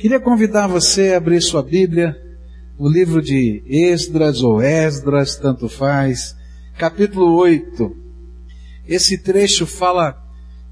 Queria convidar você a abrir sua Bíblia, o livro de Esdras ou Esdras, tanto faz, capítulo 8. Esse trecho fala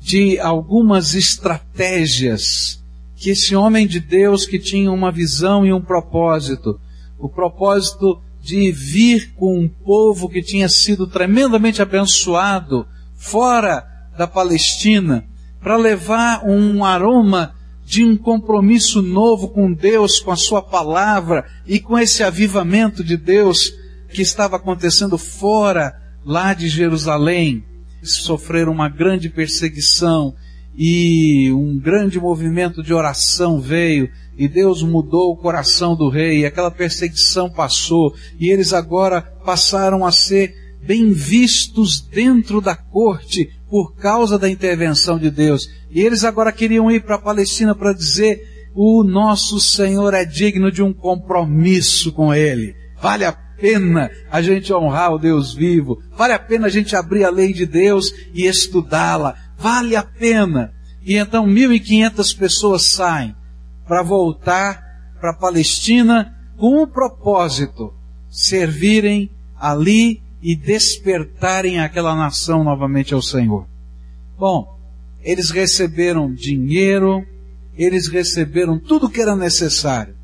de algumas estratégias que esse homem de Deus que tinha uma visão e um propósito, o propósito de vir com um povo que tinha sido tremendamente abençoado fora da Palestina, para levar um aroma de um compromisso novo com Deus, com a Sua palavra e com esse avivamento de Deus que estava acontecendo fora lá de Jerusalém. Sofreram uma grande perseguição e um grande movimento de oração veio e Deus mudou o coração do rei, aquela perseguição passou, e eles agora passaram a ser bem vistos dentro da corte por causa da intervenção de Deus. E eles agora queriam ir para a Palestina para dizer: o nosso Senhor é digno de um compromisso com Ele. Vale a pena a gente honrar o Deus vivo. Vale a pena a gente abrir a lei de Deus e estudá-la. Vale a pena. E então 1.500 pessoas saem para voltar para a Palestina com o propósito servirem ali e despertarem aquela nação novamente ao Senhor. Bom, eles receberam dinheiro, eles receberam tudo que era necessário,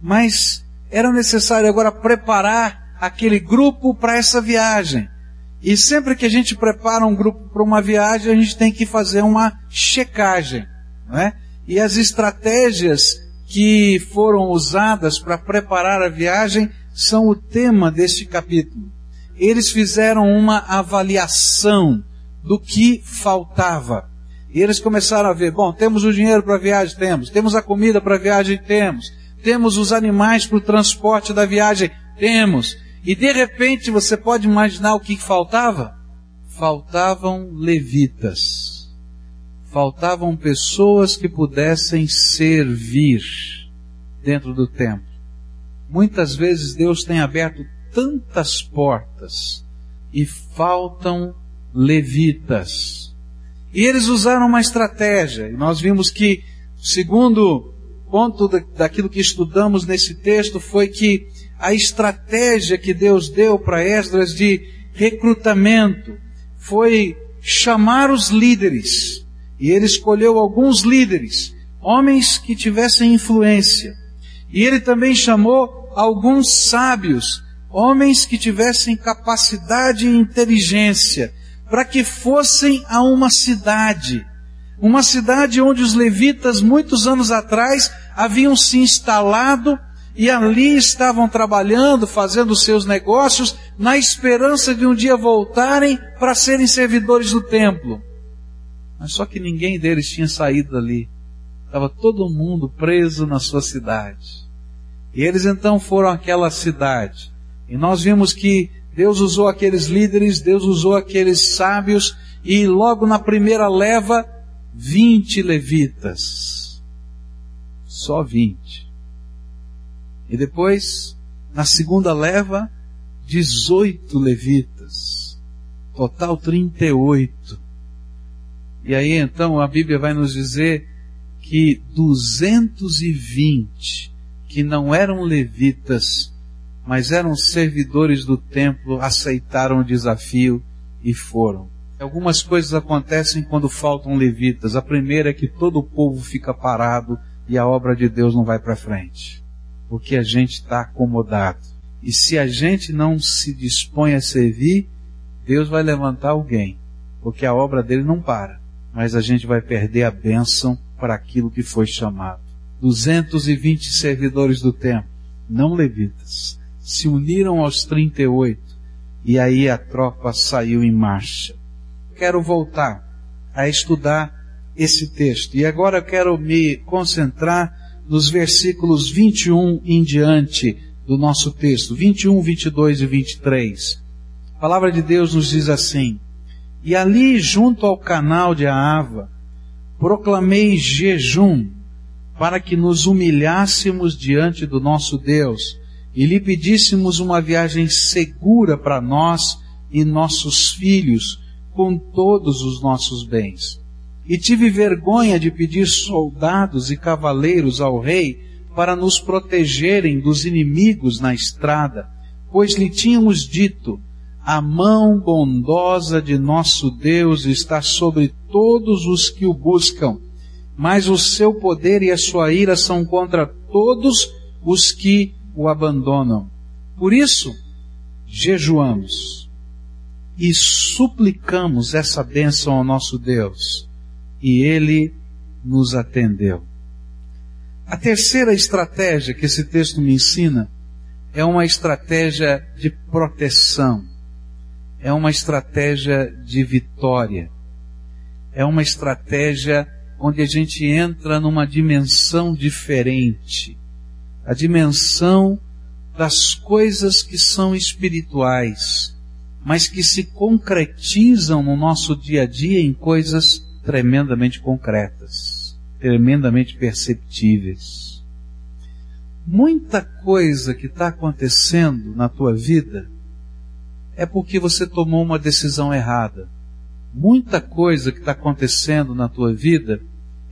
mas era necessário agora preparar aquele grupo para essa viagem. E sempre que a gente prepara um grupo para uma viagem, a gente tem que fazer uma checagem, não é? E as estratégias que foram usadas para preparar a viagem são o tema deste capítulo eles fizeram uma avaliação do que faltava. E eles começaram a ver, bom, temos o dinheiro para a viagem? Temos. Temos a comida para a viagem? Temos. Temos os animais para o transporte da viagem? Temos. E de repente você pode imaginar o que faltava? Faltavam levitas. Faltavam pessoas que pudessem servir dentro do templo. Muitas vezes Deus tem aberto tantas portas e faltam levitas. E eles usaram uma estratégia, e nós vimos que, segundo ponto daquilo que estudamos nesse texto, foi que a estratégia que Deus deu para Esdras de recrutamento foi chamar os líderes. E ele escolheu alguns líderes, homens que tivessem influência. E ele também chamou alguns sábios homens que tivessem capacidade e inteligência, para que fossem a uma cidade, uma cidade onde os levitas, muitos anos atrás, haviam se instalado e ali estavam trabalhando, fazendo seus negócios, na esperança de um dia voltarem para serem servidores do templo. Mas só que ninguém deles tinha saído dali. Estava todo mundo preso na sua cidade. E eles então foram àquela cidade. E nós vimos que Deus usou aqueles líderes, Deus usou aqueles sábios, e logo na primeira leva, 20 levitas. Só 20. E depois, na segunda leva, 18 levitas. Total 38. E aí então a Bíblia vai nos dizer que 220 que não eram levitas mas eram servidores do templo, aceitaram o desafio e foram. Algumas coisas acontecem quando faltam levitas. A primeira é que todo o povo fica parado e a obra de Deus não vai para frente, porque a gente está acomodado. E se a gente não se dispõe a servir, Deus vai levantar alguém, porque a obra dele não para, mas a gente vai perder a bênção para aquilo que foi chamado. 220 servidores do templo, não levitas, se uniram aos 38 e aí a tropa saiu em marcha. Quero voltar a estudar esse texto e agora eu quero me concentrar nos versículos 21 em diante do nosso texto, 21, 22 e 23. A palavra de Deus nos diz assim: E ali, junto ao canal de Aava, proclamei jejum para que nos humilhássemos diante do nosso Deus e lhe pedíssemos uma viagem segura para nós e nossos filhos, com todos os nossos bens. e tive vergonha de pedir soldados e cavaleiros ao rei para nos protegerem dos inimigos na estrada, pois lhe tínhamos dito, a mão bondosa de nosso Deus está sobre todos os que o buscam, mas o seu poder e a sua ira são contra todos os que o abandonam. Por isso, jejuamos e suplicamos essa bênção ao nosso Deus, e ele nos atendeu. A terceira estratégia que esse texto me ensina é uma estratégia de proteção, é uma estratégia de vitória, é uma estratégia onde a gente entra numa dimensão diferente, a dimensão das coisas que são espirituais, mas que se concretizam no nosso dia a dia em coisas tremendamente concretas tremendamente perceptíveis. Muita coisa que está acontecendo na tua vida é porque você tomou uma decisão errada. Muita coisa que está acontecendo na tua vida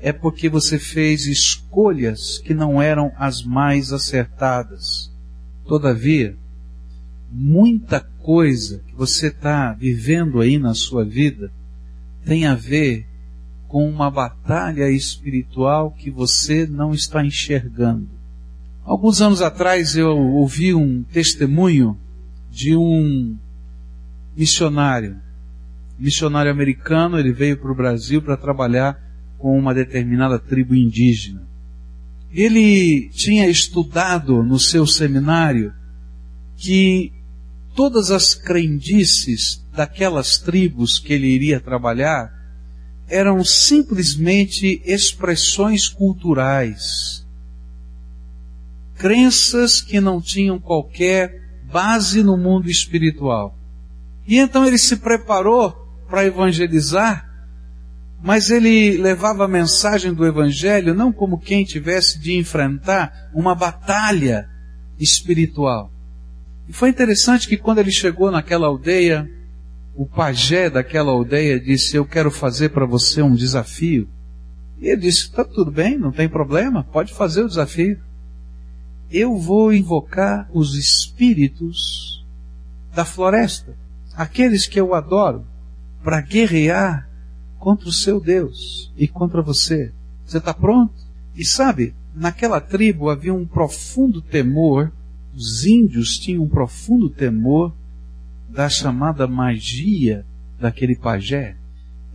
é porque você fez escolhas que não eram as mais acertadas. Todavia, muita coisa que você está vivendo aí na sua vida tem a ver com uma batalha espiritual que você não está enxergando. Alguns anos atrás eu ouvi um testemunho de um missionário, missionário americano, ele veio para o Brasil para trabalhar com uma determinada tribo indígena. Ele tinha estudado no seu seminário que todas as crendices daquelas tribos que ele iria trabalhar eram simplesmente expressões culturais, crenças que não tinham qualquer base no mundo espiritual. E então ele se preparou para evangelizar, mas ele levava a mensagem do evangelho não como quem tivesse de enfrentar uma batalha espiritual. E foi interessante que quando ele chegou naquela aldeia, o pajé daquela aldeia disse: Eu quero fazer para você um desafio. E ele disse: Está tudo bem, não tem problema, pode fazer o desafio. Eu vou invocar os espíritos da floresta, aqueles que eu adoro, para guerrear contra o seu Deus e contra você. Você está pronto? E sabe, naquela tribo havia um profundo temor, os índios tinham um profundo temor da chamada magia daquele pajé.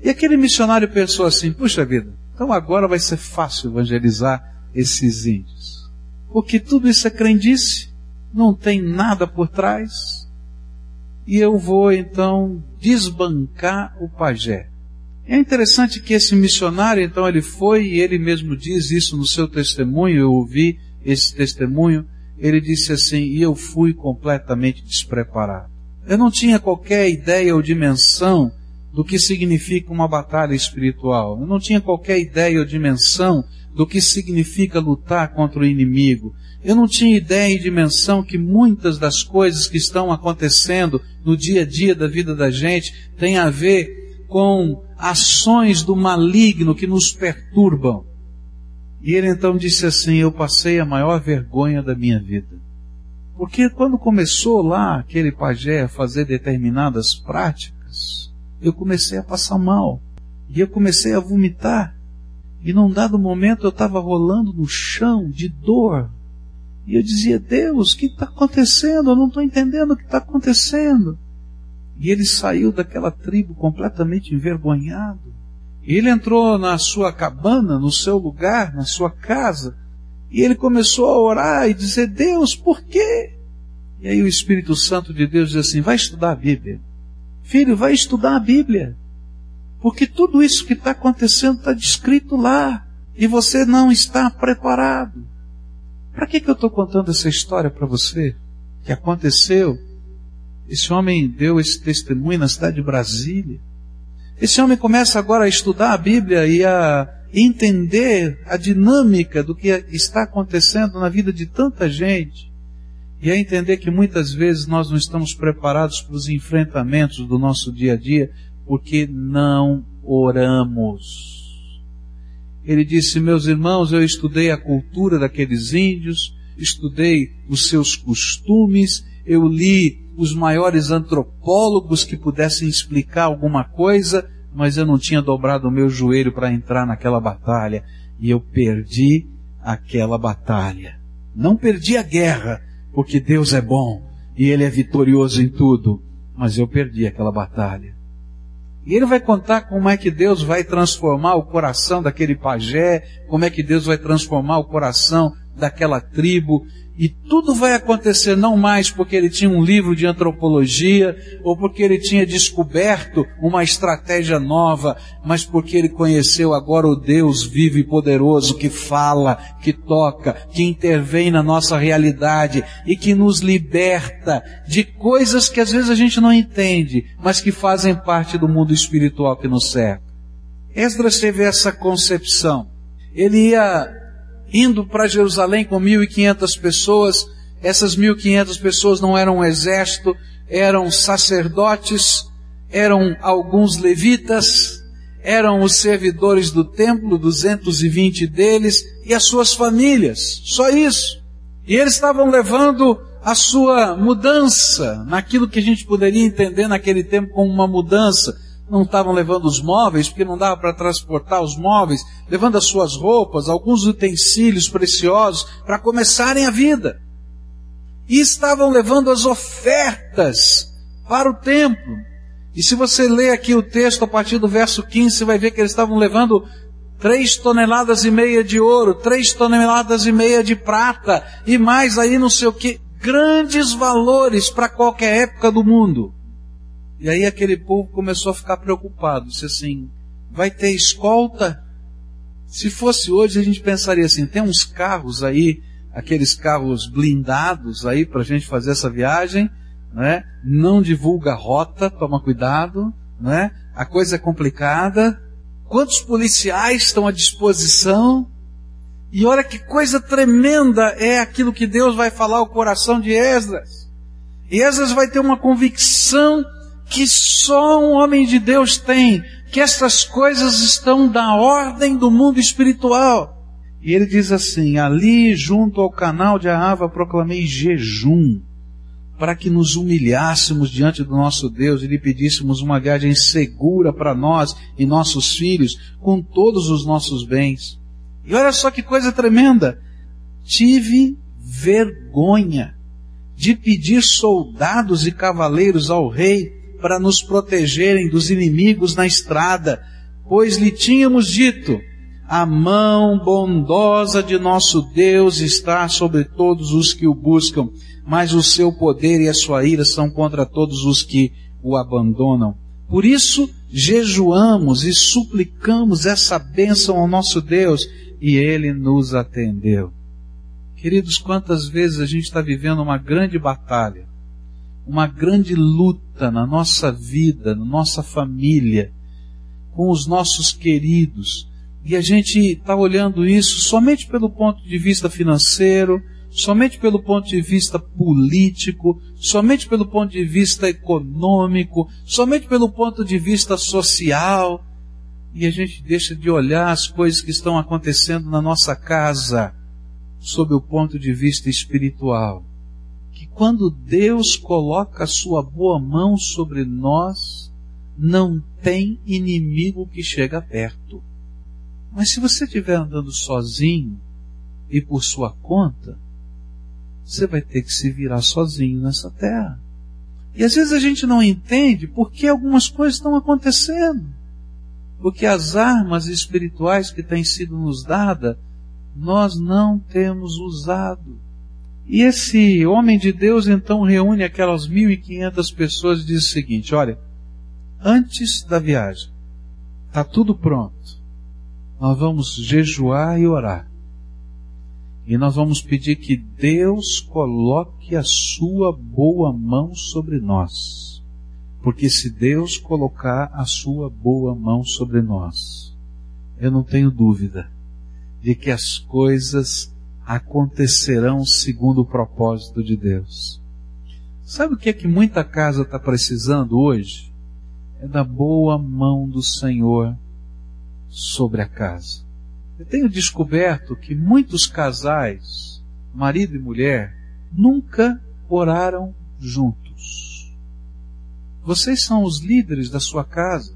E aquele missionário pensou assim: puxa vida, então agora vai ser fácil evangelizar esses índios. Porque tudo isso é crendice, não tem nada por trás. E eu vou então desbancar o pajé. É interessante que esse missionário, então, ele foi e ele mesmo diz isso no seu testemunho, eu ouvi esse testemunho, ele disse assim, e eu fui completamente despreparado. Eu não tinha qualquer ideia ou dimensão do que significa uma batalha espiritual. Eu não tinha qualquer ideia ou dimensão do que significa lutar contra o inimigo. Eu não tinha ideia e dimensão que muitas das coisas que estão acontecendo no dia a dia da vida da gente têm a ver com ações do maligno que nos perturbam. E ele então disse assim: Eu passei a maior vergonha da minha vida. Porque quando começou lá aquele pajé a fazer determinadas práticas, eu comecei a passar mal. E eu comecei a vomitar. E num dado momento eu estava rolando no chão de dor. E eu dizia, Deus, o que está acontecendo? Eu não estou entendendo o que está acontecendo. E ele saiu daquela tribo completamente envergonhado. Ele entrou na sua cabana, no seu lugar, na sua casa, e ele começou a orar e dizer, Deus, por quê? E aí o Espírito Santo de Deus diz assim, vai estudar a Bíblia. Filho, vai estudar a Bíblia. Porque tudo isso que está acontecendo está descrito lá. E você não está preparado. Para que, que eu estou contando essa história para você? Que aconteceu. Esse homem deu esse testemunho na cidade de Brasília. Esse homem começa agora a estudar a Bíblia e a entender a dinâmica do que está acontecendo na vida de tanta gente e a entender que muitas vezes nós não estamos preparados para os enfrentamentos do nosso dia a dia porque não oramos. Ele disse: Meus irmãos, eu estudei a cultura daqueles índios, estudei os seus costumes, eu li os maiores antropólogos que pudessem explicar alguma coisa, mas eu não tinha dobrado o meu joelho para entrar naquela batalha. E eu perdi aquela batalha. Não perdi a guerra, porque Deus é bom e Ele é vitorioso em tudo, mas eu perdi aquela batalha. E ele vai contar como é que Deus vai transformar o coração daquele pajé, como é que Deus vai transformar o coração daquela tribo, e tudo vai acontecer não mais porque ele tinha um livro de antropologia ou porque ele tinha descoberto uma estratégia nova, mas porque ele conheceu agora o Deus vivo e poderoso que fala, que toca, que intervém na nossa realidade e que nos liberta de coisas que às vezes a gente não entende, mas que fazem parte do mundo espiritual que nos cerca. Esdras teve essa concepção. Ele ia indo para Jerusalém com 1.500 pessoas. Essas 1.500 pessoas não eram um exército, eram sacerdotes, eram alguns levitas, eram os servidores do templo, 220 deles, e as suas famílias. Só isso. E eles estavam levando a sua mudança, naquilo que a gente poderia entender naquele tempo como uma mudança não estavam levando os móveis, porque não dava para transportar os móveis, levando as suas roupas, alguns utensílios preciosos para começarem a vida. E estavam levando as ofertas para o templo. E se você ler aqui o texto a partir do verso 15, você vai ver que eles estavam levando três toneladas e meia de ouro, três toneladas e meia de prata, e mais aí não sei o que, grandes valores para qualquer época do mundo. E aí aquele povo começou a ficar preocupado, disse assim, vai ter escolta? Se fosse hoje a gente pensaria assim, tem uns carros aí, aqueles carros blindados aí para a gente fazer essa viagem, né? não divulga rota, toma cuidado, né? a coisa é complicada, quantos policiais estão à disposição, e olha que coisa tremenda é aquilo que Deus vai falar ao coração de Esdras. E Esdras vai ter uma convicção que só um homem de Deus tem, que estas coisas estão da ordem do mundo espiritual. E ele diz assim: ali junto ao canal de Ahava proclamei jejum, para que nos humilhássemos diante do nosso Deus e lhe pedíssemos uma viagem segura para nós e nossos filhos, com todos os nossos bens. E olha só que coisa tremenda! Tive vergonha de pedir soldados e cavaleiros ao rei para nos protegerem dos inimigos na estrada, pois lhe tínhamos dito, a mão bondosa de nosso Deus está sobre todos os que o buscam, mas o seu poder e a sua ira são contra todos os que o abandonam. Por isso, jejuamos e suplicamos essa bênção ao nosso Deus, e ele nos atendeu. Queridos, quantas vezes a gente está vivendo uma grande batalha, uma grande luta na nossa vida, na nossa família, com os nossos queridos. E a gente está olhando isso somente pelo ponto de vista financeiro, somente pelo ponto de vista político, somente pelo ponto de vista econômico, somente pelo ponto de vista social. E a gente deixa de olhar as coisas que estão acontecendo na nossa casa sob o ponto de vista espiritual que quando Deus coloca a sua boa mão sobre nós, não tem inimigo que chega perto. Mas se você estiver andando sozinho e por sua conta, você vai ter que se virar sozinho nessa terra. E às vezes a gente não entende por que algumas coisas estão acontecendo. Porque as armas espirituais que têm sido nos dadas, nós não temos usado. E esse homem de Deus então reúne aquelas 1.500 pessoas e diz o seguinte: olha, antes da viagem, está tudo pronto. Nós vamos jejuar e orar. E nós vamos pedir que Deus coloque a sua boa mão sobre nós. Porque se Deus colocar a sua boa mão sobre nós, eu não tenho dúvida de que as coisas acontecerão segundo o propósito de Deus. Sabe o que é que muita casa está precisando hoje? É da boa mão do Senhor sobre a casa. Eu tenho descoberto que muitos casais, marido e mulher, nunca oraram juntos. Vocês são os líderes da sua casa,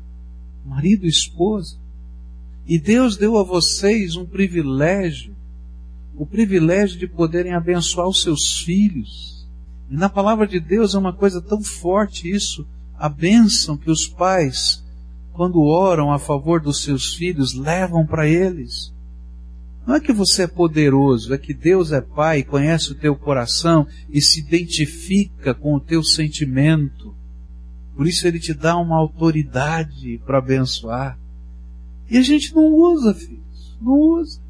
marido e esposa. E Deus deu a vocês um privilégio, o privilégio de poderem abençoar os seus filhos. E na palavra de Deus é uma coisa tão forte isso, a bênção que os pais quando oram a favor dos seus filhos, levam para eles. Não é que você é poderoso, é que Deus é Pai, conhece o teu coração e se identifica com o teu sentimento. Por isso Ele te dá uma autoridade para abençoar. E a gente não usa, filhos, não usa.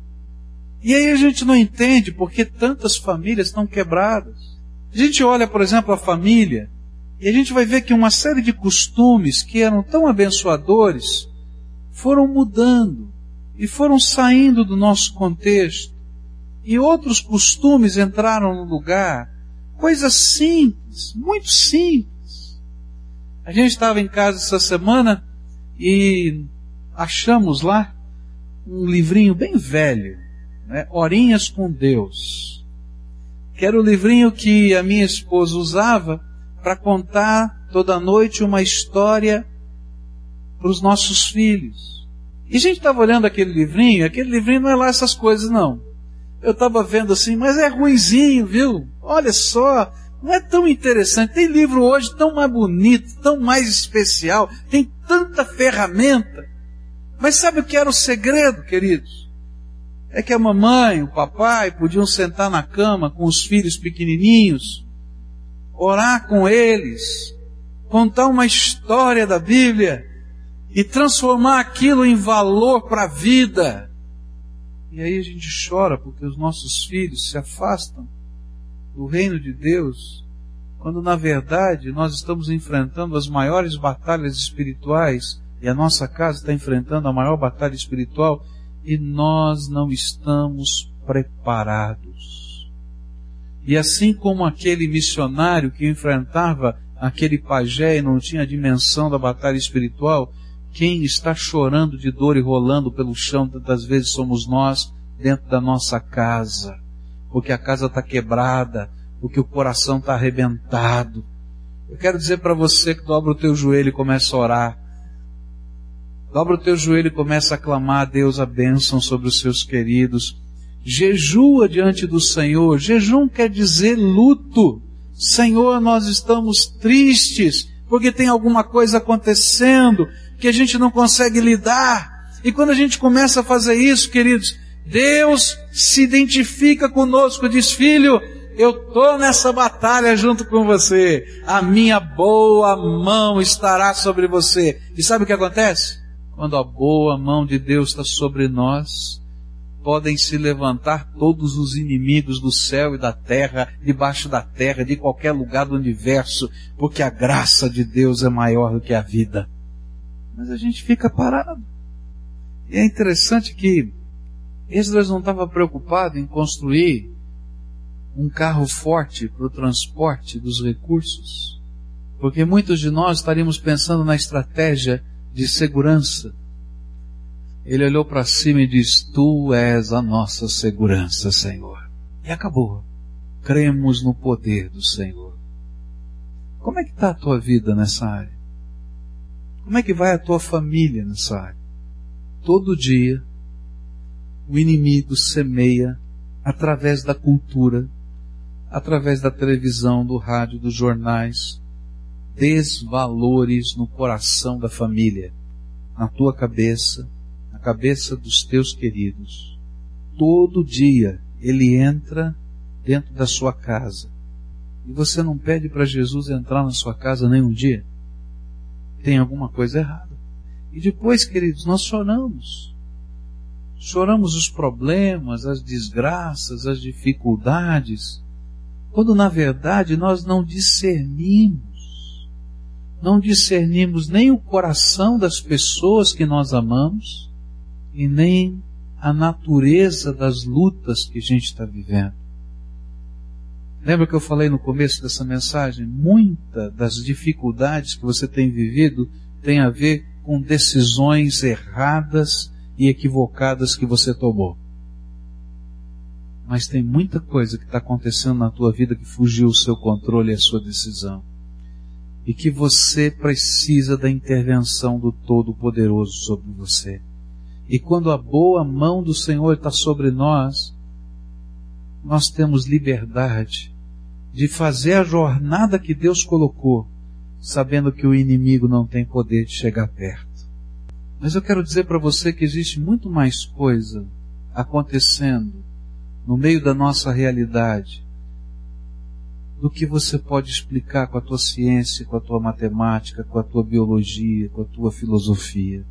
E aí a gente não entende porque tantas famílias estão quebradas. A gente olha, por exemplo, a família e a gente vai ver que uma série de costumes que eram tão abençoadores foram mudando e foram saindo do nosso contexto. E outros costumes entraram no lugar. Coisas simples, muito simples. A gente estava em casa essa semana e achamos lá um livrinho bem velho, né? Horinhas com Deus. Que era o livrinho que a minha esposa usava para contar toda noite uma história para os nossos filhos. E a gente estava olhando aquele livrinho, aquele livrinho não é lá essas coisas não. Eu estava vendo assim, mas é ruinzinho, viu? Olha só, não é tão interessante. Tem livro hoje tão mais bonito, tão mais especial, tem tanta ferramenta. Mas sabe o que era o segredo, queridos? É que a mamãe, o papai podiam sentar na cama com os filhos pequenininhos orar com eles, contar uma história da Bíblia e transformar aquilo em valor para a vida. E aí a gente chora porque os nossos filhos se afastam do reino de Deus, quando na verdade nós estamos enfrentando as maiores batalhas espirituais e a nossa casa está enfrentando a maior batalha espiritual e nós não estamos preparados. E assim como aquele missionário que enfrentava aquele pajé e não tinha a dimensão da batalha espiritual, quem está chorando de dor e rolando pelo chão tantas vezes somos nós dentro da nossa casa, porque a casa está quebrada, porque o coração está arrebentado. Eu quero dizer para você que dobra o teu joelho e começa a orar. Dobra o teu joelho e começa a clamar a Deus a bênção sobre os seus queridos jejua diante do Senhor. Jejum quer dizer luto. Senhor, nós estamos tristes porque tem alguma coisa acontecendo que a gente não consegue lidar. E quando a gente começa a fazer isso, queridos, Deus se identifica conosco, diz, filho, eu tô nessa batalha junto com você. A minha boa mão estará sobre você. E sabe o que acontece? Quando a boa mão de Deus está sobre nós, podem se levantar todos os inimigos do céu e da terra, debaixo da terra, de qualquer lugar do universo, porque a graça de Deus é maior do que a vida. Mas a gente fica parado. E é interessante que Esdras não estava preocupado em construir um carro forte para o transporte dos recursos, porque muitos de nós estaríamos pensando na estratégia de segurança ele olhou para cima e disse: Tu és a nossa segurança, Senhor. E acabou. Cremos no poder do Senhor. Como é que está a tua vida nessa área? Como é que vai a tua família nessa área? Todo dia, o inimigo semeia através da cultura, através da televisão, do rádio, dos jornais, desvalores no coração da família, na tua cabeça, cabeça dos teus queridos. Todo dia ele entra dentro da sua casa. E você não pede para Jesus entrar na sua casa nem um dia? Tem alguma coisa errada. E depois, queridos, nós choramos. Choramos os problemas, as desgraças, as dificuldades, quando na verdade nós não discernimos. Não discernimos nem o coração das pessoas que nós amamos, e nem a natureza das lutas que a gente está vivendo. Lembra que eu falei no começo dessa mensagem? Muita das dificuldades que você tem vivido tem a ver com decisões erradas e equivocadas que você tomou. Mas tem muita coisa que está acontecendo na tua vida que fugiu o seu controle e a sua decisão. E que você precisa da intervenção do Todo-Poderoso sobre você. E quando a boa mão do Senhor está sobre nós, nós temos liberdade de fazer a jornada que Deus colocou, sabendo que o inimigo não tem poder de chegar perto. Mas eu quero dizer para você que existe muito mais coisa acontecendo no meio da nossa realidade do que você pode explicar com a tua ciência, com a tua matemática, com a tua biologia, com a tua filosofia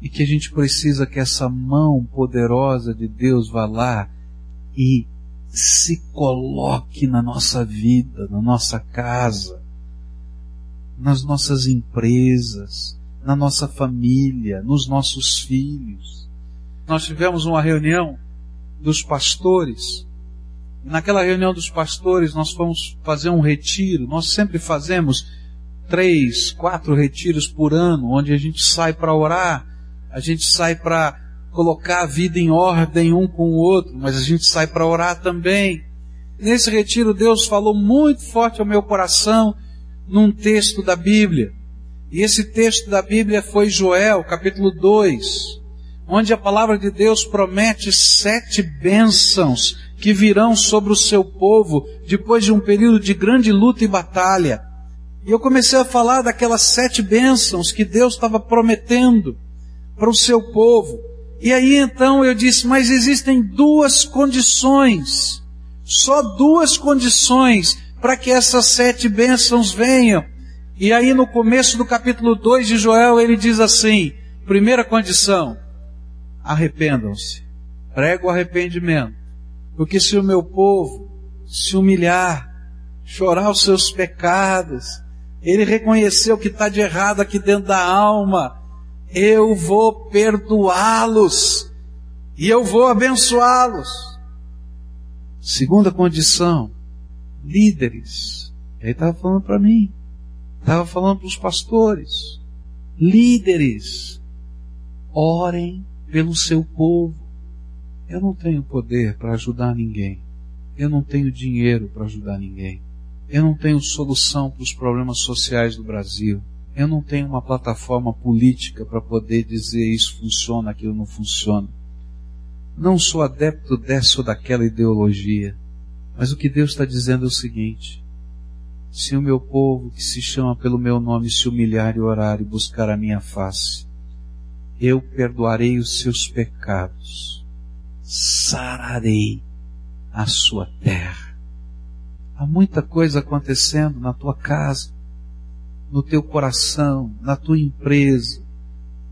e que a gente precisa que essa mão poderosa de Deus vá lá e se coloque na nossa vida, na nossa casa, nas nossas empresas, na nossa família, nos nossos filhos. Nós tivemos uma reunião dos pastores. Naquela reunião dos pastores nós fomos fazer um retiro. Nós sempre fazemos três, quatro retiros por ano, onde a gente sai para orar a gente sai para colocar a vida em ordem um com o outro, mas a gente sai para orar também. Nesse retiro, Deus falou muito forte ao meu coração num texto da Bíblia. E esse texto da Bíblia foi Joel, capítulo 2, onde a palavra de Deus promete sete bênçãos que virão sobre o seu povo depois de um período de grande luta e batalha. E eu comecei a falar daquelas sete bênçãos que Deus estava prometendo para o seu povo. E aí então eu disse, mas existem duas condições, só duas condições para que essas sete bênçãos venham. E aí no começo do capítulo 2 de Joel ele diz assim, primeira condição, arrependam-se, prego o arrependimento, porque se o meu povo se humilhar, chorar os seus pecados, ele reconheceu o que está de errado aqui dentro da alma, eu vou perdoá-los e eu vou abençoá-los. Segunda condição, líderes. Ele estava falando para mim, estava falando para os pastores. Líderes, orem pelo seu povo. Eu não tenho poder para ajudar ninguém. Eu não tenho dinheiro para ajudar ninguém. Eu não tenho solução para os problemas sociais do Brasil. Eu não tenho uma plataforma política para poder dizer isso funciona, aquilo não funciona. Não sou adepto dessa ou daquela ideologia. Mas o que Deus está dizendo é o seguinte: se o meu povo que se chama pelo meu nome se humilhar e orar e buscar a minha face, eu perdoarei os seus pecados, sararei a sua terra. Há muita coisa acontecendo na tua casa no teu coração, na tua empresa,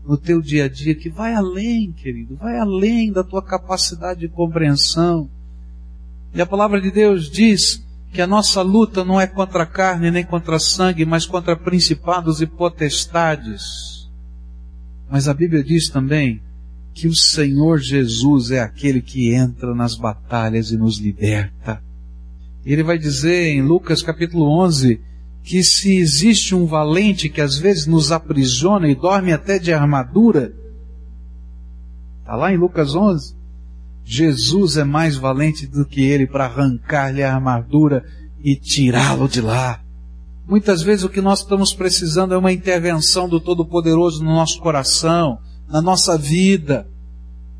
no teu dia a dia, que vai além, querido, vai além da tua capacidade de compreensão. E a palavra de Deus diz que a nossa luta não é contra a carne nem contra sangue, mas contra principados e potestades. Mas a Bíblia diz também que o Senhor Jesus é aquele que entra nas batalhas e nos liberta. Ele vai dizer em Lucas capítulo 11, que se existe um valente que às vezes nos aprisiona e dorme até de armadura, está lá em Lucas 11, Jesus é mais valente do que ele para arrancar-lhe a armadura e tirá-lo de lá. Muitas vezes o que nós estamos precisando é uma intervenção do Todo-Poderoso no nosso coração, na nossa vida.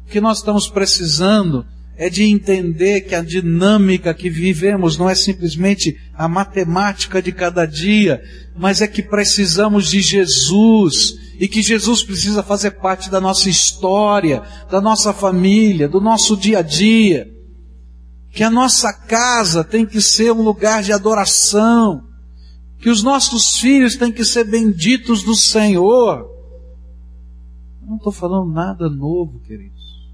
O que nós estamos precisando é de entender que a dinâmica que vivemos não é simplesmente a matemática de cada dia, mas é que precisamos de Jesus e que Jesus precisa fazer parte da nossa história, da nossa família, do nosso dia a dia. Que a nossa casa tem que ser um lugar de adoração, que os nossos filhos têm que ser benditos do Senhor. Não estou falando nada novo, queridos.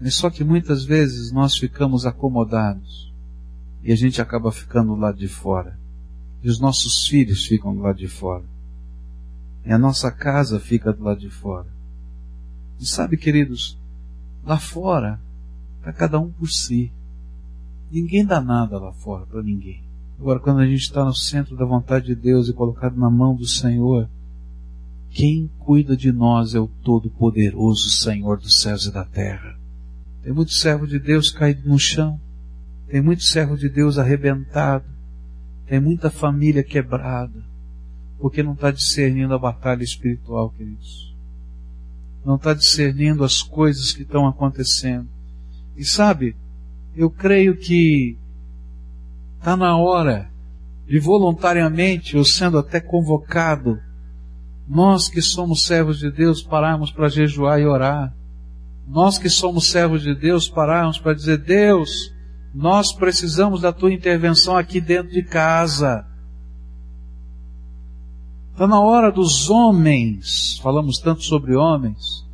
É só que muitas vezes nós ficamos acomodados e a gente acaba ficando do lado de fora. E os nossos filhos ficam do lado de fora. E a nossa casa fica do lado de fora. E sabe, queridos, lá fora está cada um por si. Ninguém dá nada lá fora para ninguém. Agora, quando a gente está no centro da vontade de Deus e colocado na mão do Senhor, quem cuida de nós é o Todo-Poderoso Senhor dos céus e da terra. Tem muito servo de Deus caído no chão, tem muito servo de Deus arrebentado, tem muita família quebrada, porque não está discernindo a batalha espiritual, queridos. Não está discernindo as coisas que estão acontecendo. E sabe, eu creio que está na hora de voluntariamente, ou sendo até convocado, nós que somos servos de Deus pararmos para jejuar e orar. Nós que somos servos de Deus pararmos para dizer, Deus, nós precisamos da tua intervenção aqui dentro de casa. Está na hora dos homens, falamos tanto sobre homens,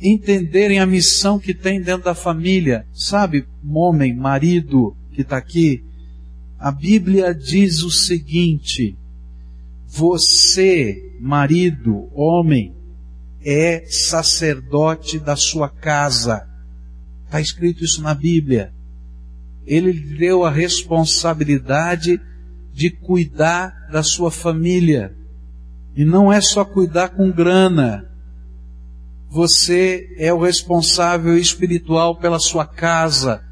entenderem a missão que tem dentro da família. Sabe, homem, marido que está aqui, a Bíblia diz o seguinte: você, marido, homem, é sacerdote da sua casa. Está escrito isso na Bíblia. Ele lhe deu a responsabilidade de cuidar da sua família. E não é só cuidar com grana. Você é o responsável espiritual pela sua casa.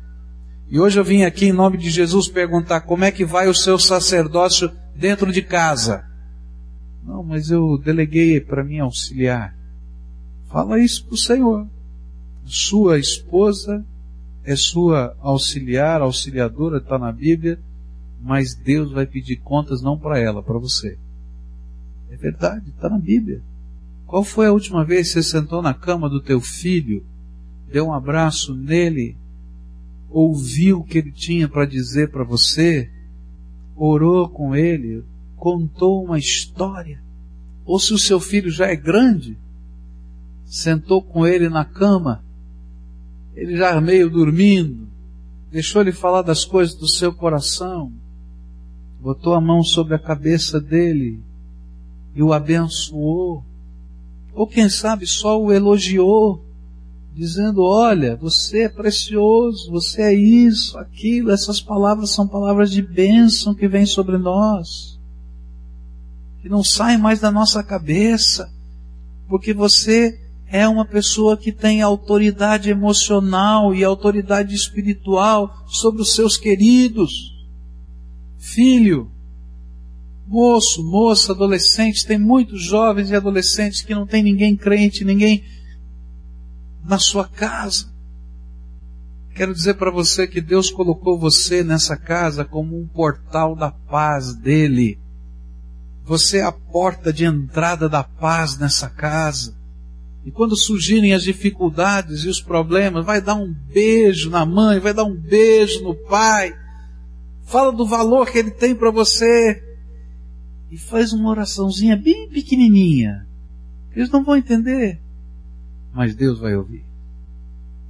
E hoje eu vim aqui em nome de Jesus perguntar como é que vai o seu sacerdócio dentro de casa. Não, mas eu deleguei para mim auxiliar. Fala isso para o Senhor. Sua esposa é sua auxiliar, auxiliadora, está na Bíblia, mas Deus vai pedir contas não para ela, para você. É verdade, está na Bíblia. Qual foi a última vez que você sentou na cama do teu filho, deu um abraço nele ouviu o que ele tinha para dizer para você, orou com ele, contou uma história. Ou se o seu filho já é grande, sentou com ele na cama, ele já meio dormindo, deixou ele falar das coisas do seu coração, botou a mão sobre a cabeça dele e o abençoou. Ou quem sabe só o elogiou dizendo: Olha, você é precioso, você é isso, aquilo. Essas palavras são palavras de bênção que vêm sobre nós, que não saem mais da nossa cabeça, porque você é uma pessoa que tem autoridade emocional e autoridade espiritual sobre os seus queridos. Filho, moço, moça, adolescente, tem muitos jovens e adolescentes que não tem ninguém crente, ninguém na sua casa. Quero dizer para você que Deus colocou você nessa casa como um portal da paz dele. Você é a porta de entrada da paz nessa casa. E quando surgirem as dificuldades e os problemas, vai dar um beijo na mãe, vai dar um beijo no pai. Fala do valor que ele tem para você. E faz uma oraçãozinha bem pequenininha. Eles não vão entender mas Deus vai ouvir.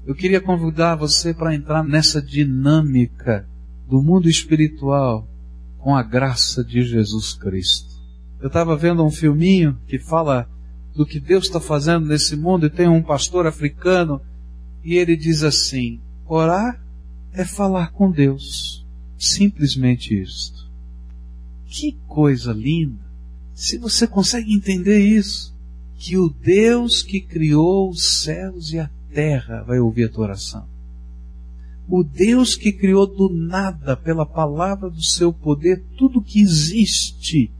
Eu queria convidar você para entrar nessa dinâmica do mundo espiritual com a graça de Jesus Cristo. Eu estava vendo um filminho que fala do que Deus está fazendo nesse mundo e tem um pastor africano e ele diz assim: orar é falar com Deus. Simplesmente isto. Que coisa linda! Se você consegue entender isso, que o Deus que criou os céus e a terra vai ouvir a tua oração. O Deus que criou do nada, pela palavra do seu poder, tudo que existe,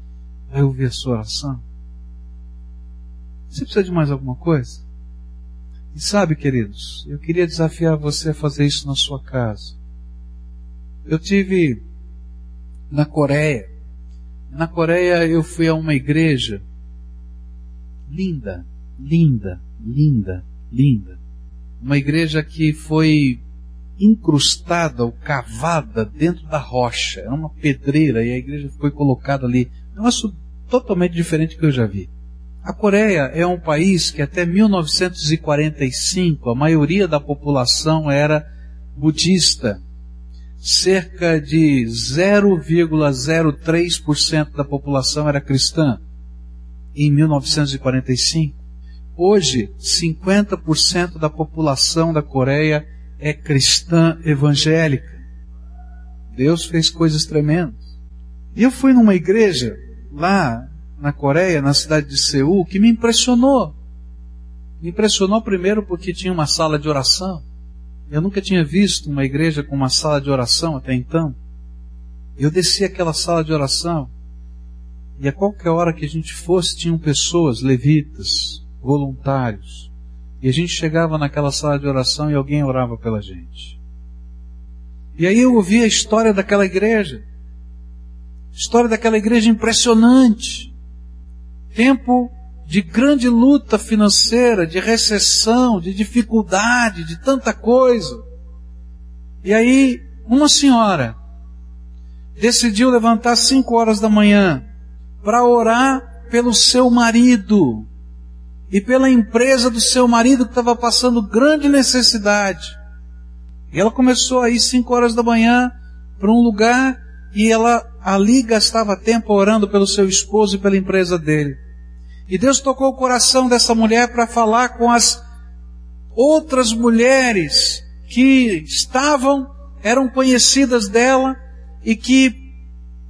vai ouvir a sua oração. Você precisa de mais alguma coisa? E sabe, queridos, eu queria desafiar você a fazer isso na sua casa. Eu tive na Coreia. Na Coreia eu fui a uma igreja linda, linda, linda, linda. Uma igreja que foi incrustada ou cavada dentro da rocha. Era uma pedreira e a igreja foi colocada ali. Negócio totalmente diferente que eu já vi. A Coreia é um país que até 1945 a maioria da população era budista. Cerca de 0,03% da população era cristã em 1945. Hoje, 50% da população da Coreia é cristã evangélica. Deus fez coisas tremendas. E eu fui numa igreja lá, na Coreia, na cidade de Seul, que me impressionou. Me impressionou primeiro porque tinha uma sala de oração. Eu nunca tinha visto uma igreja com uma sala de oração até então. Eu desci aquela sala de oração e a qualquer hora que a gente fosse tinham pessoas, levitas, voluntários. E a gente chegava naquela sala de oração e alguém orava pela gente. E aí eu ouvi a história daquela igreja. História daquela igreja impressionante. Tempo de grande luta financeira, de recessão, de dificuldade, de tanta coisa. E aí, uma senhora decidiu levantar cinco horas da manhã para orar pelo seu marido e pela empresa do seu marido que estava passando grande necessidade. E ela começou a ir cinco horas da manhã para um lugar e ela ali gastava tempo orando pelo seu esposo e pela empresa dele. E Deus tocou o coração dessa mulher para falar com as outras mulheres que estavam, eram conhecidas dela e que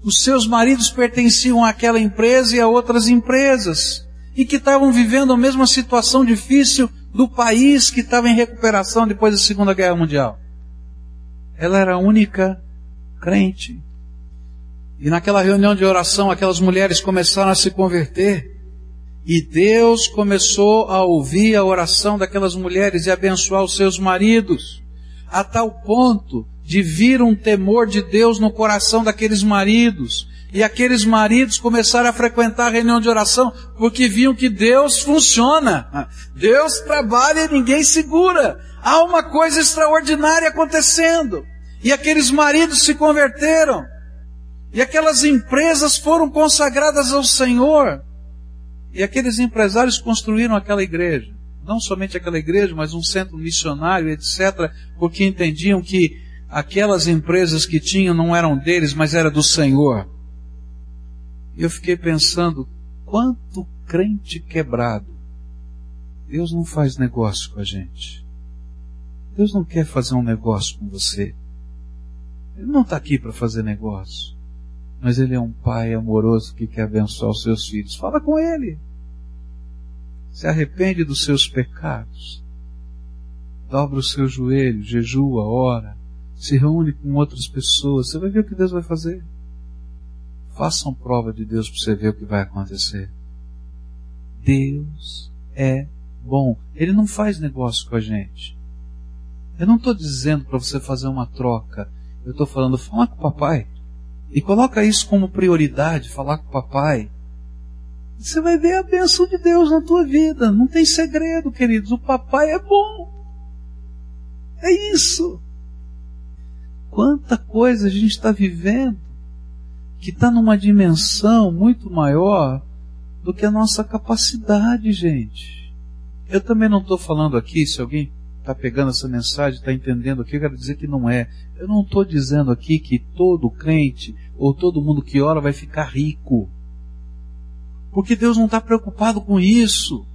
os seus maridos pertenciam àquela empresa e a outras empresas e que estavam vivendo a mesma situação difícil do país que estava em recuperação depois da Segunda Guerra Mundial. Ela era a única crente. E naquela reunião de oração, aquelas mulheres começaram a se converter. E Deus começou a ouvir a oração daquelas mulheres e abençoar os seus maridos, a tal ponto de vir um temor de Deus no coração daqueles maridos. E aqueles maridos começaram a frequentar a reunião de oração porque viam que Deus funciona. Deus trabalha e ninguém segura. Há uma coisa extraordinária acontecendo. E aqueles maridos se converteram. E aquelas empresas foram consagradas ao Senhor. E aqueles empresários construíram aquela igreja. Não somente aquela igreja, mas um centro missionário, etc., porque entendiam que aquelas empresas que tinham não eram deles, mas era do Senhor. Eu fiquei pensando, quanto crente quebrado. Deus não faz negócio com a gente. Deus não quer fazer um negócio com você. Ele não está aqui para fazer negócio mas Ele é um Pai amoroso que quer abençoar os seus filhos. Fala com Ele. Se arrepende dos seus pecados. Dobra o seu joelho, jejua, ora, se reúne com outras pessoas. Você vai ver o que Deus vai fazer. Façam prova de Deus para você ver o que vai acontecer. Deus é bom. Ele não faz negócio com a gente. Eu não estou dizendo para você fazer uma troca. Eu estou falando, fala com o papai. E coloca isso como prioridade, falar com o papai. Você vai ver a bênção de Deus na tua vida. Não tem segredo, queridos. O papai é bom. É isso. Quanta coisa a gente está vivendo que está numa dimensão muito maior do que a nossa capacidade, gente. Eu também não estou falando aqui, se alguém está pegando essa mensagem, está entendendo aqui, eu quero dizer que não é. Eu não estou dizendo aqui que todo crente ou todo mundo que ora vai ficar rico. Porque Deus não está preocupado com isso.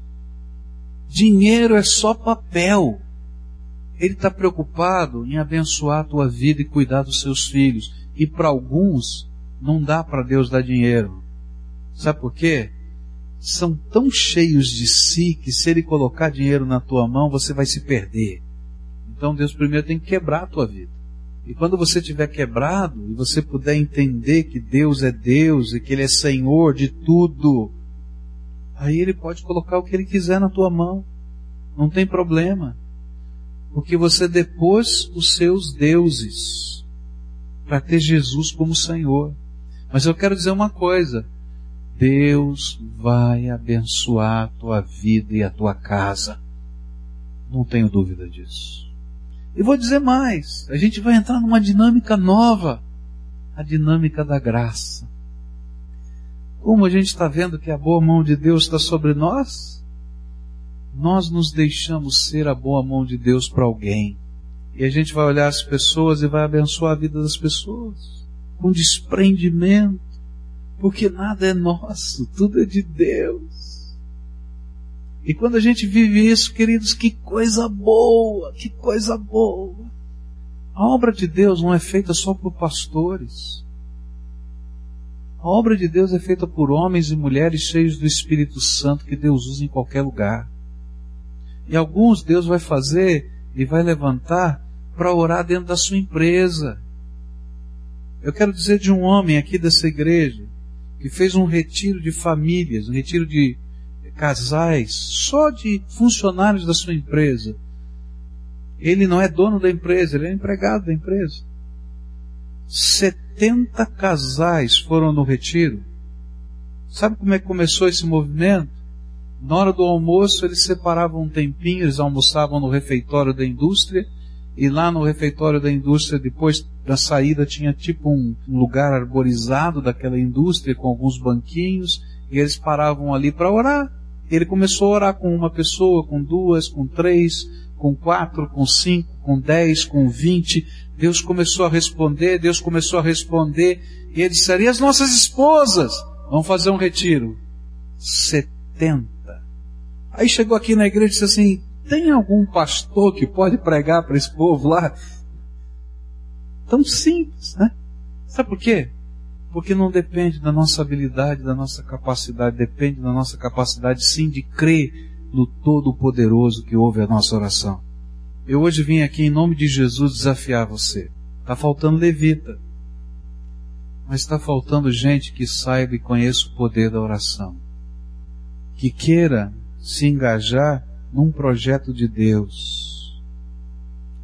Dinheiro é só papel. Ele está preocupado em abençoar a tua vida e cuidar dos seus filhos. E para alguns, não dá para Deus dar dinheiro. Sabe por quê? São tão cheios de si que se ele colocar dinheiro na tua mão, você vai se perder. Então Deus primeiro tem que quebrar a tua vida. E quando você tiver quebrado e você puder entender que Deus é Deus e que Ele é Senhor de tudo, aí Ele pode colocar o que Ele quiser na tua mão. Não tem problema. Porque você depôs os seus deuses para ter Jesus como Senhor. Mas eu quero dizer uma coisa. Deus vai abençoar a tua vida e a tua casa. Não tenho dúvida disso. E vou dizer mais: a gente vai entrar numa dinâmica nova a dinâmica da graça. Como a gente está vendo que a boa mão de Deus está sobre nós, nós nos deixamos ser a boa mão de Deus para alguém. E a gente vai olhar as pessoas e vai abençoar a vida das pessoas com desprendimento porque nada é nosso, tudo é de Deus. E quando a gente vive isso, queridos, que coisa boa, que coisa boa. A obra de Deus não é feita só por pastores. A obra de Deus é feita por homens e mulheres cheios do Espírito Santo que Deus usa em qualquer lugar. E alguns Deus vai fazer e vai levantar para orar dentro da sua empresa. Eu quero dizer de um homem aqui dessa igreja que fez um retiro de famílias, um retiro de casais, só de funcionários da sua empresa. Ele não é dono da empresa, ele é empregado da empresa. 70 casais foram no retiro. Sabe como é que começou esse movimento? Na hora do almoço, eles separavam um tempinho, eles almoçavam no refeitório da indústria, e lá no refeitório da indústria, depois da saída, tinha tipo um, lugar arborizado daquela indústria, com alguns banquinhos, e eles paravam ali para orar. Ele começou a orar com uma pessoa, com duas, com três, com quatro, com cinco, com dez, com vinte. Deus começou a responder, Deus começou a responder, e ele disse, e as nossas esposas? Vamos fazer um retiro. Setenta. Aí chegou aqui na igreja e disse assim, tem algum pastor que pode pregar para esse povo lá? Tão simples, né? Sabe por quê? Porque não depende da nossa habilidade, da nossa capacidade, depende da nossa capacidade sim de crer no Todo-Poderoso que ouve a nossa oração. Eu hoje vim aqui em nome de Jesus desafiar você. Está faltando levita. Mas está faltando gente que saiba e conheça o poder da oração. Que queira se engajar num projeto de Deus.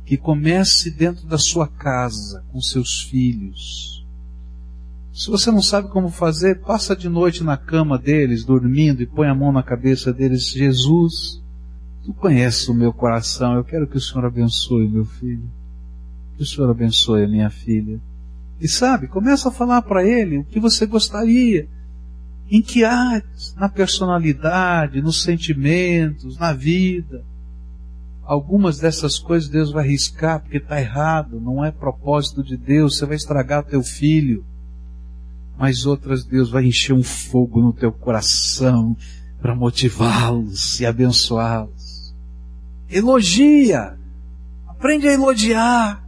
Que comece dentro da sua casa, com seus filhos. Se você não sabe como fazer, passa de noite na cama deles, dormindo, e põe a mão na cabeça deles. Jesus, tu conheces o meu coração, eu quero que o Senhor abençoe meu filho. Que o Senhor abençoe a minha filha. E sabe, começa a falar para ele o que você gostaria em que áreas? Na personalidade, nos sentimentos, na vida. Algumas dessas coisas Deus vai riscar porque está errado, não é propósito de Deus, você vai estragar teu filho. Mas outras Deus vai encher um fogo no teu coração para motivá-los e abençoá-los. Elogia! Aprende a elogiar.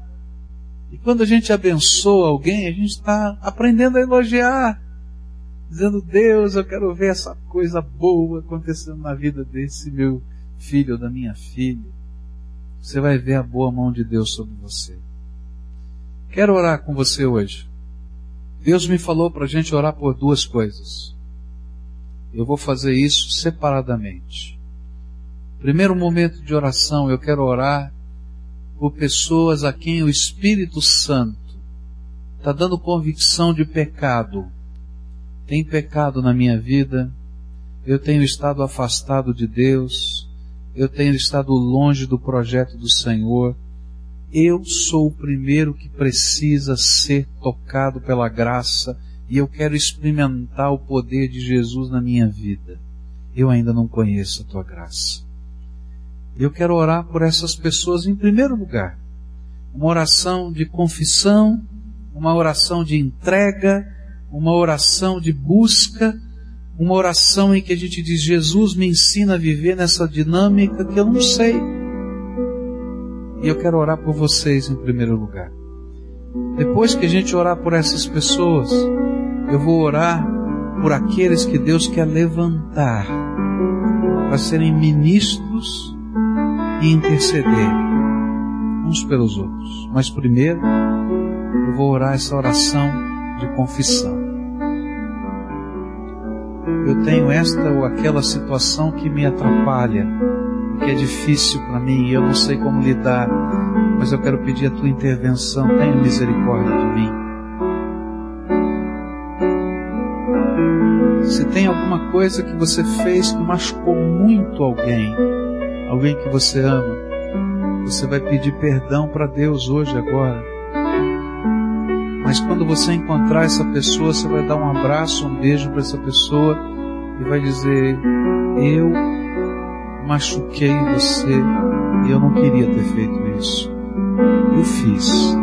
E quando a gente abençoa alguém, a gente está aprendendo a elogiar dizendo, Deus, eu quero ver essa coisa boa acontecendo na vida desse meu filho ou da minha filha. Você vai ver a boa mão de Deus sobre você. Quero orar com você hoje. Deus me falou para a gente orar por duas coisas. Eu vou fazer isso separadamente. Primeiro momento de oração, eu quero orar por pessoas a quem o Espírito Santo está dando convicção de pecado tem pecado na minha vida, eu tenho estado afastado de Deus, eu tenho estado longe do projeto do Senhor, eu sou o primeiro que precisa ser tocado pela graça e eu quero experimentar o poder de Jesus na minha vida. Eu ainda não conheço a tua graça. Eu quero orar por essas pessoas em primeiro lugar. Uma oração de confissão, uma oração de entrega, uma oração de busca, uma oração em que a gente diz: Jesus me ensina a viver nessa dinâmica que eu não sei. E eu quero orar por vocês em primeiro lugar. Depois que a gente orar por essas pessoas, eu vou orar por aqueles que Deus quer levantar para serem ministros e interceder uns pelos outros. Mas primeiro, eu vou orar essa oração de confissão tenho esta ou aquela situação que me atrapalha, que é difícil para mim e eu não sei como lidar, mas eu quero pedir a tua intervenção, tenha misericórdia de mim. Se tem alguma coisa que você fez que machucou muito alguém, alguém que você ama, você vai pedir perdão para Deus hoje, agora. Mas quando você encontrar essa pessoa, você vai dar um abraço, um beijo para essa pessoa e vai dizer: Eu machuquei você e eu não queria ter feito isso. Eu fiz.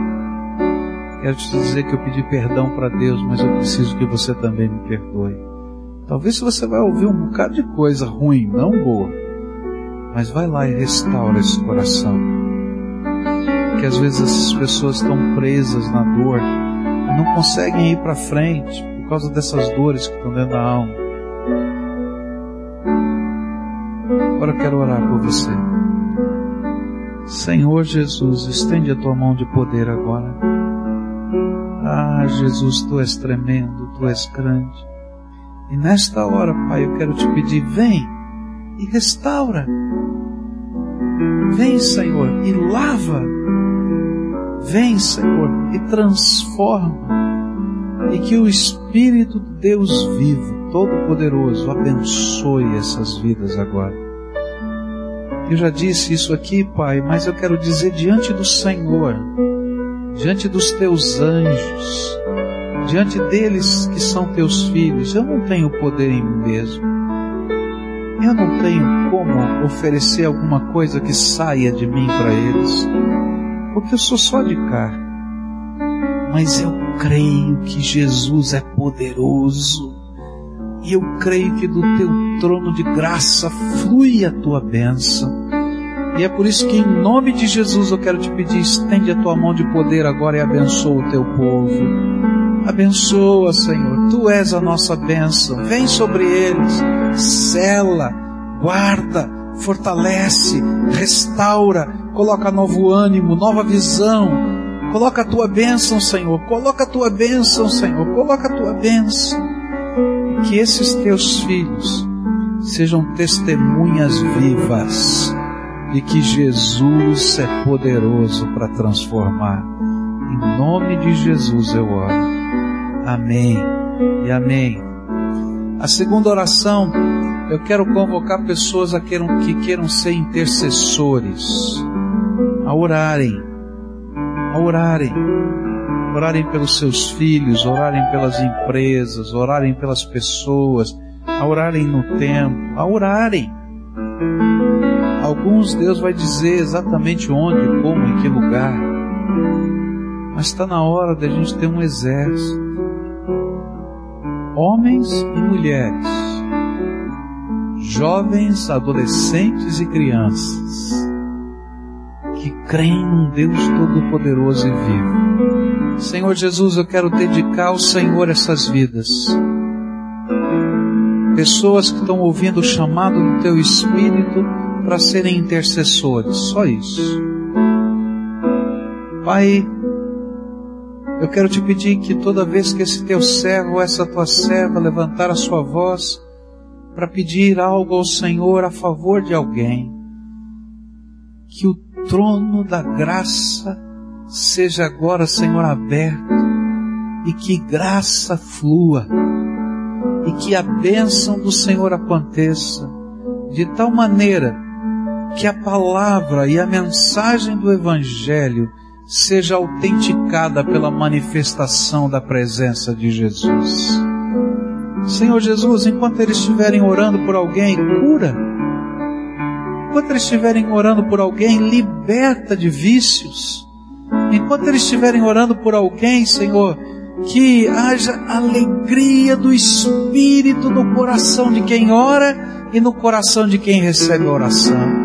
Quero te dizer que eu pedi perdão para Deus, mas eu preciso que você também me perdoe. Talvez você vai ouvir um bocado de coisa ruim, não boa, mas vai lá e restaura esse coração. Que às vezes essas pessoas estão presas na dor, não conseguem ir para frente, por causa dessas dores que estão dentro da alma. Agora eu quero orar por você. Senhor Jesus, estende a tua mão de poder agora. Ah, Jesus, tu és tremendo, tu és grande. E nesta hora, Pai, eu quero te pedir, vem e restaura. Vem, Senhor, e lava. Vem, Senhor, e transforma. E que o Espírito de Deus vivo, Todo-Poderoso, abençoe essas vidas agora. Eu já disse isso aqui, Pai, mas eu quero dizer diante do Senhor, diante dos teus anjos, diante deles que são teus filhos, eu não tenho poder em mim mesmo. Eu não tenho como oferecer alguma coisa que saia de mim para eles, porque eu sou só de carne. Mas eu creio que Jesus é poderoso e eu creio que do teu trono de graça flui a tua bênção. E é por isso que em nome de Jesus eu quero te pedir, estende a tua mão de poder agora e abençoa o teu povo. Abençoa, Senhor. Tu és a nossa bênção. Vem sobre eles. Sela, guarda, fortalece, restaura, coloca novo ânimo, nova visão. Coloca a tua bênção, Senhor. Coloca a tua bênção, Senhor. Coloca a tua bênção que esses teus filhos sejam testemunhas vivas de que Jesus é poderoso para transformar. Em nome de Jesus eu oro. Amém e amém. A segunda oração, eu quero convocar pessoas a queiram, que queiram ser intercessores, a orarem, a orarem orarem pelos seus filhos, orarem pelas empresas, orarem pelas pessoas, a orarem no templo, a orarem. Alguns Deus vai dizer exatamente onde, como, em que lugar. Mas está na hora da gente ter um exército. Homens e mulheres, jovens, adolescentes e crianças, que creem num Deus Todo-Poderoso e vivo Senhor Jesus, eu quero dedicar ao Senhor essas vidas. Pessoas que estão ouvindo o chamado do Teu Espírito para serem intercessores, só isso. Pai, eu quero te pedir que toda vez que esse teu servo, essa tua serva levantar a sua voz para pedir algo ao Senhor a favor de alguém, que o trono da graça seja agora, Senhor, aberto e que graça flua e que a bênção do Senhor aconteça de tal maneira que a palavra e a mensagem do Evangelho seja autenticada pela manifestação da presença de Jesus. Senhor Jesus, enquanto eles estiverem orando por alguém, cura. Enquanto eles estiverem orando por alguém, liberta de vícios enquanto eles estiverem orando por alguém, Senhor, que haja alegria do Espírito no coração de quem ora e no coração de quem recebe a oração.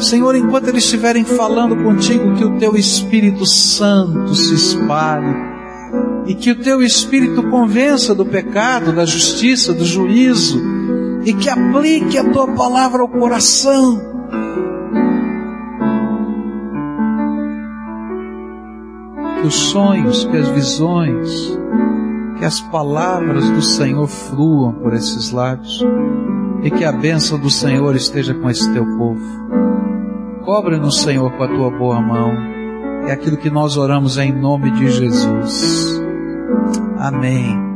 Senhor, enquanto eles estiverem falando contigo, que o teu Espírito Santo se espalhe e que o teu Espírito convença do pecado, da justiça, do juízo e que aplique a tua palavra ao coração que os sonhos, que as visões, que as palavras do Senhor fluam por esses lábios e que a bênção do Senhor esteja com esse teu povo. Cobre-nos, Senhor, com a tua boa mão. É aquilo que nós oramos em nome de Jesus. Amém.